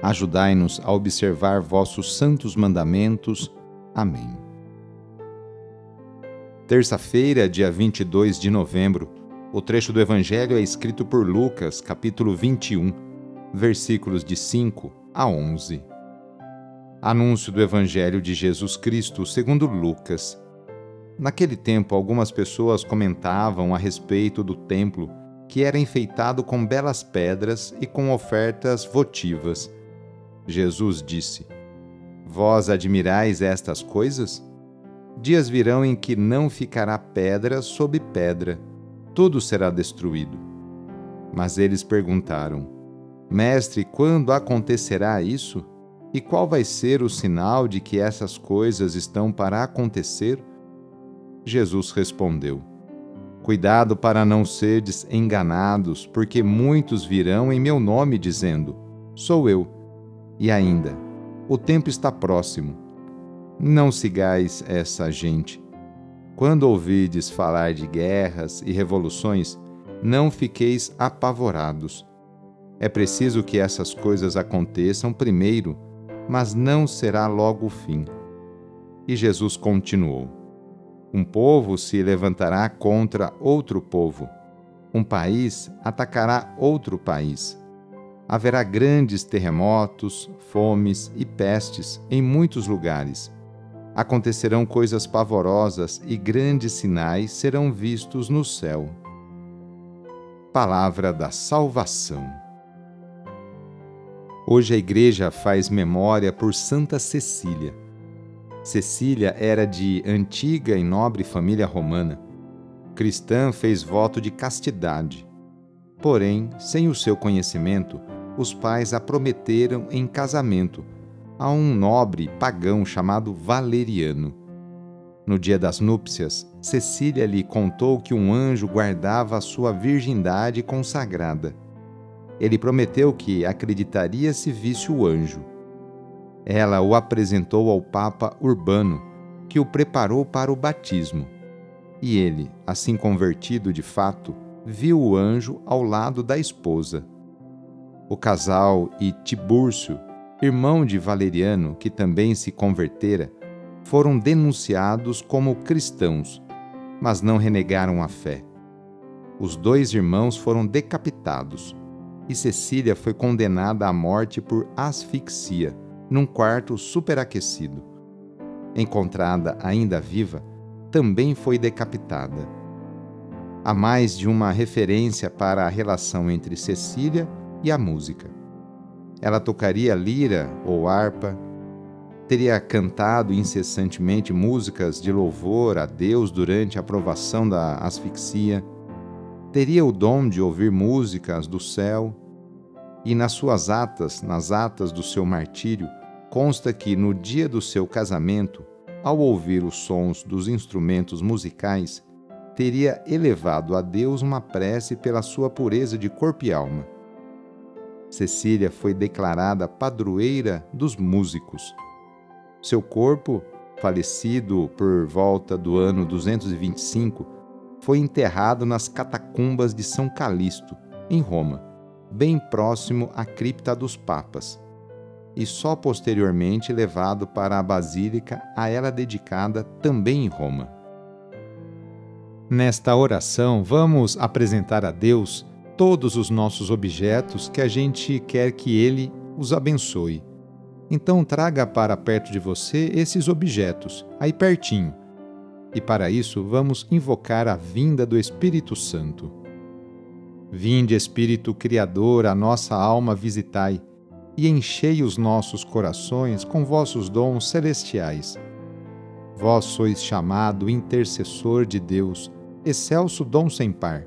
Ajudai-nos a observar vossos santos mandamentos. Amém. Terça-feira, dia 22 de novembro, o trecho do Evangelho é escrito por Lucas, capítulo 21, versículos de 5 a 11. Anúncio do Evangelho de Jesus Cristo segundo Lucas. Naquele tempo, algumas pessoas comentavam a respeito do templo, que era enfeitado com belas pedras e com ofertas votivas Jesus disse: Vós admirais estas coisas? Dias virão em que não ficará pedra sobre pedra, tudo será destruído. Mas eles perguntaram: Mestre, quando acontecerá isso? E qual vai ser o sinal de que essas coisas estão para acontecer? Jesus respondeu: Cuidado para não serdes enganados, porque muitos virão em meu nome dizendo: Sou eu e ainda, o tempo está próximo. Não sigais essa gente. Quando ouvides falar de guerras e revoluções, não fiqueis apavorados. É preciso que essas coisas aconteçam primeiro, mas não será logo o fim. E Jesus continuou: Um povo se levantará contra outro povo, um país atacará outro país haverá grandes terremotos, fomes e pestes em muitos lugares. Acontecerão coisas pavorosas e grandes sinais serão vistos no céu. Palavra da Salvação. Hoje a Igreja faz memória por Santa Cecília. Cecília era de antiga e nobre família romana. Cristã fez voto de castidade. Porém, sem o seu conhecimento, os pais a prometeram em casamento a um nobre pagão chamado Valeriano. No dia das núpcias, Cecília lhe contou que um anjo guardava a sua virgindade consagrada. Ele prometeu que acreditaria se visse o anjo. Ela o apresentou ao Papa Urbano, que o preparou para o batismo. E ele, assim convertido de fato, viu o anjo ao lado da esposa. O casal e Tibúrcio, irmão de Valeriano, que também se convertera, foram denunciados como cristãos, mas não renegaram a fé. Os dois irmãos foram decapitados e Cecília foi condenada à morte por asfixia num quarto superaquecido. Encontrada ainda viva, também foi decapitada. Há mais de uma referência para a relação entre Cecília e a música. Ela tocaria lira ou harpa, teria cantado incessantemente músicas de louvor a Deus durante a provação da asfixia, teria o dom de ouvir músicas do céu, e nas suas atas, nas atas do seu martírio, consta que no dia do seu casamento, ao ouvir os sons dos instrumentos musicais, teria elevado a Deus uma prece pela sua pureza de corpo e alma Cecília foi declarada padroeira dos músicos. Seu corpo, falecido por volta do ano 225, foi enterrado nas catacumbas de São Calixto, em Roma, bem próximo à cripta dos papas, e só posteriormente levado para a basílica a ela dedicada também em Roma. Nesta oração, vamos apresentar a Deus todos os nossos objetos que a gente quer que Ele os abençoe. Então traga para perto de você esses objetos, aí pertinho. E para isso vamos invocar a vinda do Espírito Santo. Vinde, Espírito Criador, a nossa alma visitai, e enchei os nossos corações com vossos dons celestiais. Vós sois chamado intercessor de Deus, excelso dom sem par,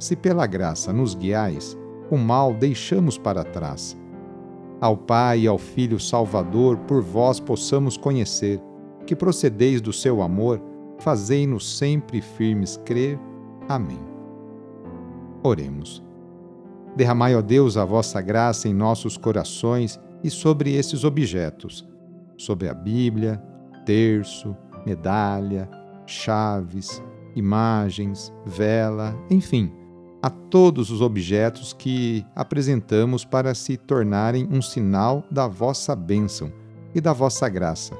Se pela graça nos guiais, o mal deixamos para trás ao Pai e ao Filho Salvador, por vós possamos conhecer, que procedeis do seu amor, fazei-nos sempre firmes crer. Amém. Oremos. Derramai, ó Deus, a vossa graça em nossos corações e sobre esses objetos, sobre a Bíblia, terço, medalha, chaves, imagens, vela, enfim a todos os objetos que apresentamos para se tornarem um sinal da vossa bênção e da vossa graça,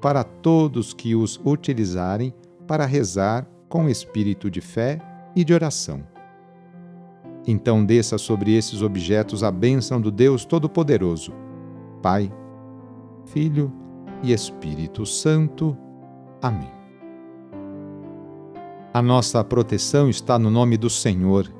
para todos que os utilizarem para rezar com espírito de fé e de oração. Então desça sobre esses objetos a bênção do Deus Todo-Poderoso, Pai, Filho e Espírito Santo. Amém. A nossa proteção está no nome do Senhor